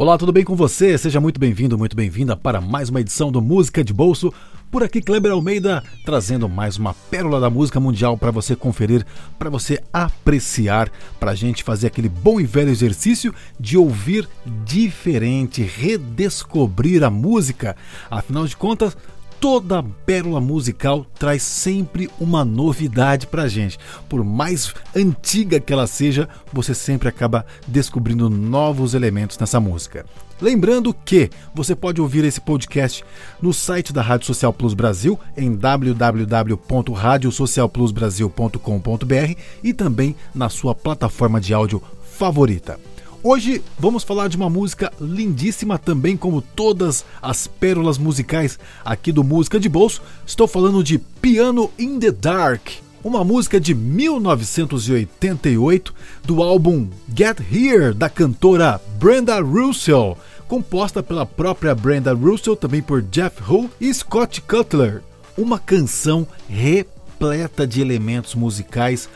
Olá, tudo bem com você? Seja muito bem-vindo, muito bem-vinda para mais uma edição do Música de Bolso. Por aqui, Kleber Almeida, trazendo mais uma pérola da música mundial para você conferir, para você apreciar, para a gente fazer aquele bom e velho exercício de ouvir diferente, redescobrir a música. Afinal de contas, toda pérola musical traz sempre uma novidade pra gente. Por mais antiga que ela seja, você sempre acaba descobrindo novos elementos nessa música. Lembrando que você pode ouvir esse podcast no site da Rádio Social Plus Brasil em www.radiosocialplusbrasil.com.br e também na sua plataforma de áudio favorita. Hoje vamos falar de uma música lindíssima também como todas as pérolas musicais aqui do Música de Bolso. Estou falando de Piano in the Dark, uma música de 1988 do álbum Get Here da cantora Brenda Russell, composta pela própria Brenda Russell, também por Jeff Hull e Scott Cutler. Uma canção repleta de elementos musicais,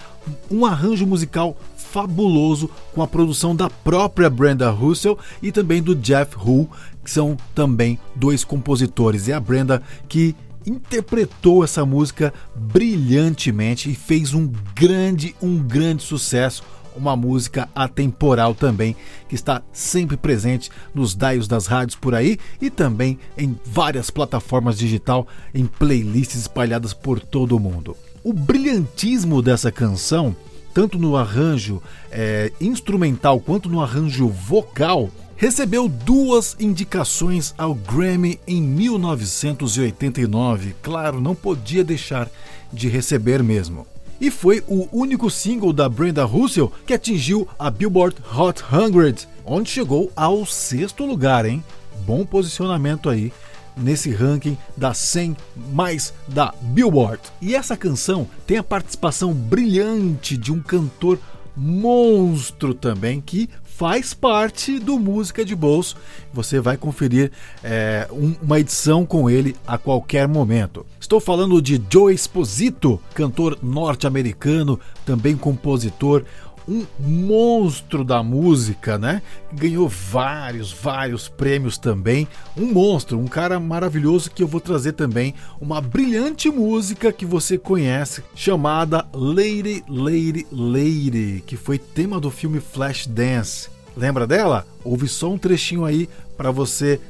um arranjo musical fabuloso com a produção da própria Brenda Russell e também do Jeff Hull, que são também dois compositores. E a Brenda que interpretou essa música brilhantemente e fez um grande, um grande sucesso. Uma música atemporal também, que está sempre presente nos dials das rádios por aí e também em várias plataformas digital, em playlists espalhadas por todo o mundo. O brilhantismo dessa canção tanto no arranjo é, instrumental quanto no arranjo vocal, recebeu duas indicações ao Grammy em 1989. Claro, não podia deixar de receber mesmo. E foi o único single da Brenda Russell que atingiu a Billboard Hot 100, onde chegou ao sexto lugar, hein? Bom posicionamento aí nesse ranking das 100 mais da Billboard. E essa canção tem a participação brilhante de um cantor monstro também que faz parte do Música de Bolso. Você vai conferir é, um, uma edição com ele a qualquer momento. Estou falando de Joe Esposito, cantor norte-americano, também compositor, um monstro da música, né? Ganhou vários, vários prêmios também. Um monstro, um cara maravilhoso que eu vou trazer também uma brilhante música que você conhece, chamada Lady, Lady, Lady, que foi tema do filme Flashdance. Lembra dela? Ouve só um trechinho aí para você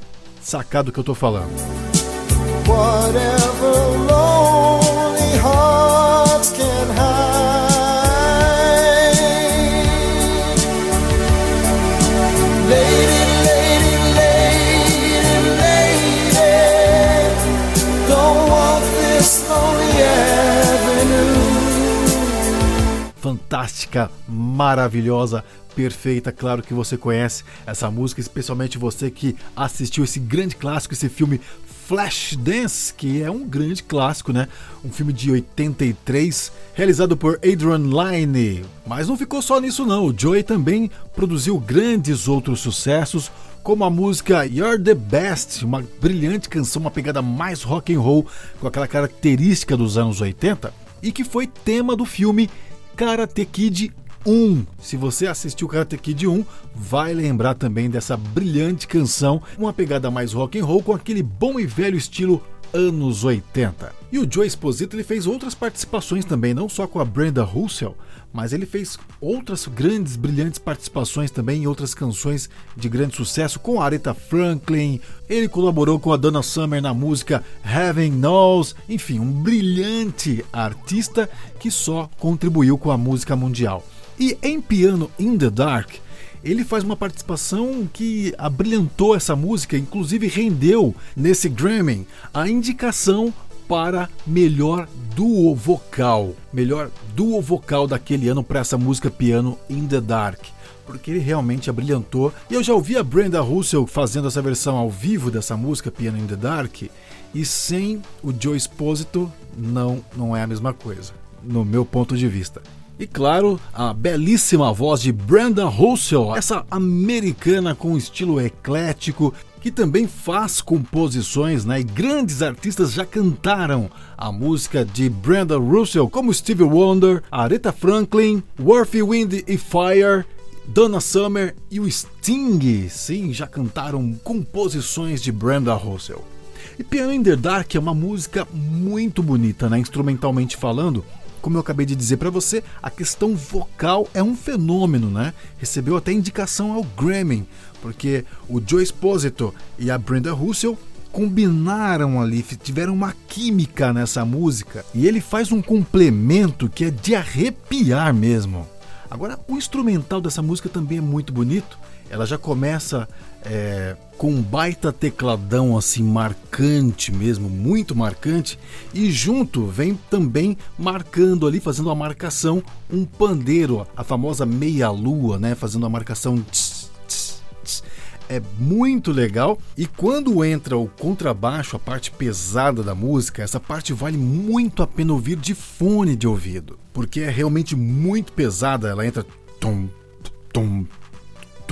sacar do que eu tô falando. Whatever fantástica, maravilhosa, perfeita. Claro que você conhece essa música, especialmente você que assistiu esse grande clássico, esse filme Flashdance, que é um grande clássico, né? Um filme de 83, realizado por Adrian Lyne. Mas não ficou só nisso não. O Joey também produziu grandes outros sucessos, como a música You're the Best, uma brilhante canção, uma pegada mais rock and roll, com aquela característica dos anos 80, e que foi tema do filme Karate Kid 1. Se você assistiu Karate Kid 1, vai lembrar também dessa brilhante canção, uma pegada mais rock and roll com aquele bom e velho estilo anos 80. E o Joe Esposito ele fez outras participações também, não só com a Brenda Russell, mas ele fez outras grandes, brilhantes participações também em outras canções de grande sucesso com a Aretha Franklin. Ele colaborou com a Donna Summer na música Heaven Knows. Enfim, um brilhante artista que só contribuiu com a música mundial. E em Piano in the Dark, ele faz uma participação que abrilhantou essa música, inclusive rendeu nesse Grammy a indicação para melhor duo vocal, melhor duo vocal daquele ano para essa música Piano in the Dark. Porque ele realmente abrilhantou. E eu já ouvi a Brenda Russell fazendo essa versão ao vivo dessa música Piano in the Dark. E sem o Joe Esposito, não, não é a mesma coisa, no meu ponto de vista. E claro, a belíssima voz de Brenda Russell, essa americana com estilo eclético, que também faz composições, né? E grandes artistas já cantaram a música de Brenda Russell, como Stevie Wonder, Aretha Franklin, Worthy Wind e Fire Donna Summer e o Sting, sim, já cantaram composições de Brenda Russell. E Piano in the Dark é uma música muito bonita, né? instrumentalmente falando. Como eu acabei de dizer para você, a questão vocal é um fenômeno, né? Recebeu até indicação ao Grammy, porque o Joe Esposito e a Brenda Russell combinaram ali, tiveram uma química nessa música e ele faz um complemento que é de arrepiar mesmo. Agora, o instrumental dessa música também é muito bonito. Ela já começa é, com um baita tecladão assim marcante mesmo, muito marcante, e junto vem também marcando ali, fazendo a marcação, um pandeiro, a famosa meia-lua, né? Fazendo a marcação. Tss, tss, tss. É muito legal e quando entra o contrabaixo, a parte pesada da música, essa parte vale muito a pena ouvir de fone de ouvido porque é realmente muito pesada. Ela entra tom, tom,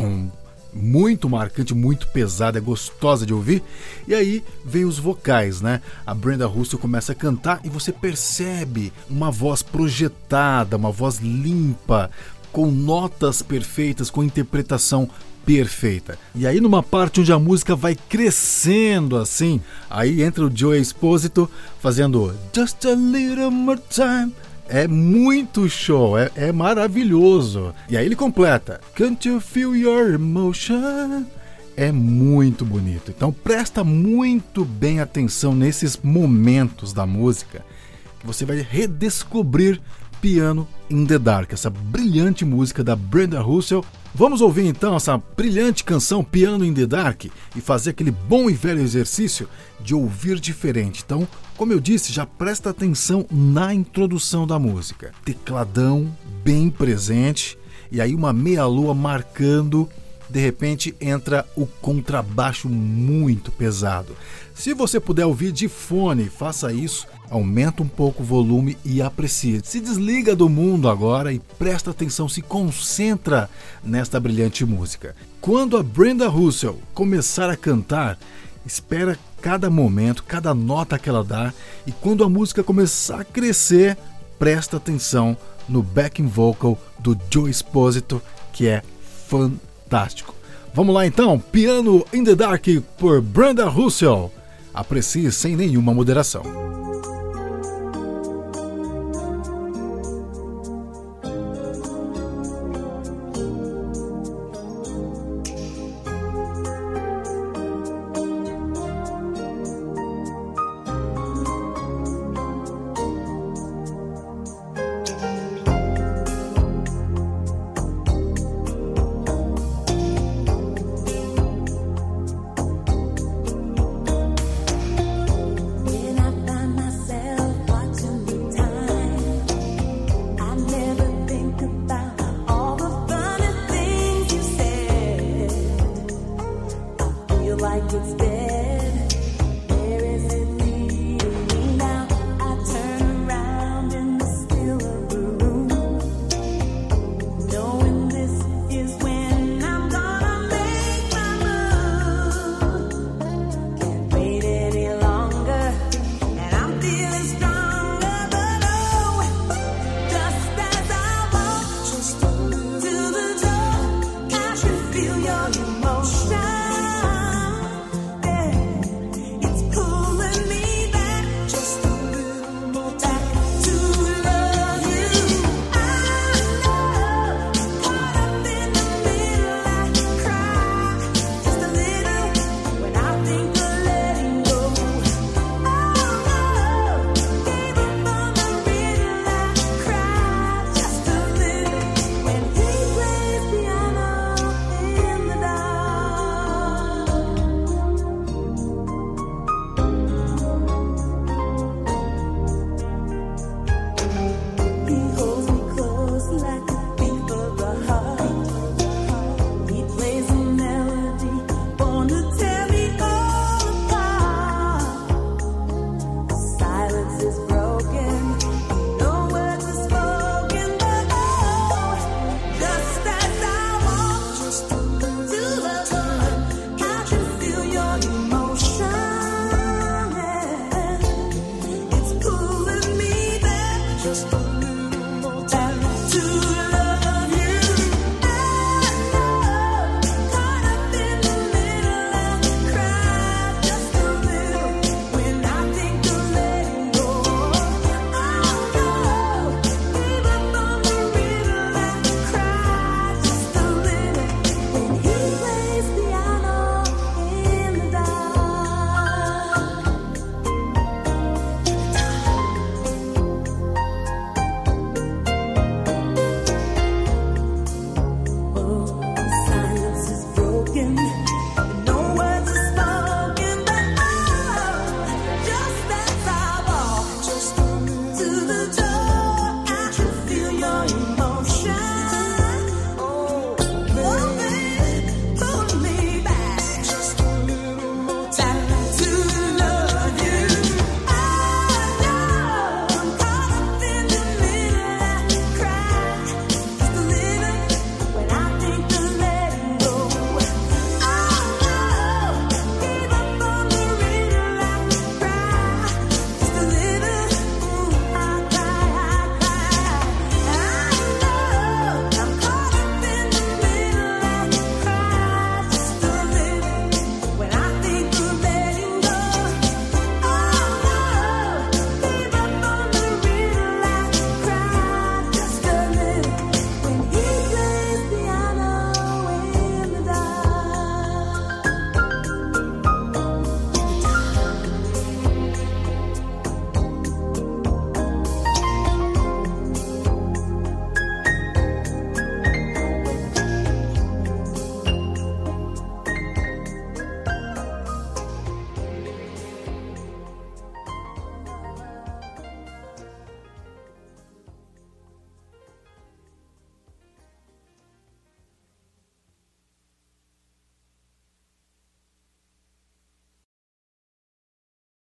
tom, muito marcante, muito pesada, é gostosa de ouvir. E aí vem os vocais, né? A Brenda Russell começa a cantar e você percebe uma voz projetada, uma voz limpa, com notas perfeitas, com interpretação perfeita. E aí numa parte onde a música vai crescendo assim, aí entra o Joe Exposito fazendo Just a little more time é muito show, é, é maravilhoso. E aí ele completa: Can't you feel your emotion? É muito bonito. Então presta muito bem atenção nesses momentos da música você vai redescobrir Piano in the Dark, essa brilhante música da Brenda Russell. Vamos ouvir então essa brilhante canção Piano in the Dark e fazer aquele bom e velho exercício de ouvir diferente. Então, como eu disse, já presta atenção na introdução da música. Tecladão bem presente e aí uma meia-lua marcando de repente entra o contrabaixo muito pesado. Se você puder ouvir de fone, faça isso, aumenta um pouco o volume e aprecie. Se desliga do mundo agora e presta atenção, se concentra nesta brilhante música. Quando a Brenda Russell começar a cantar, espera cada momento, cada nota que ela dá e quando a música começar a crescer, presta atenção no backing vocal do Joe Esposito, que é fantástico fantástico. Vamos lá então, Piano in the Dark por Brenda Russell. Aprecie sem nenhuma moderação.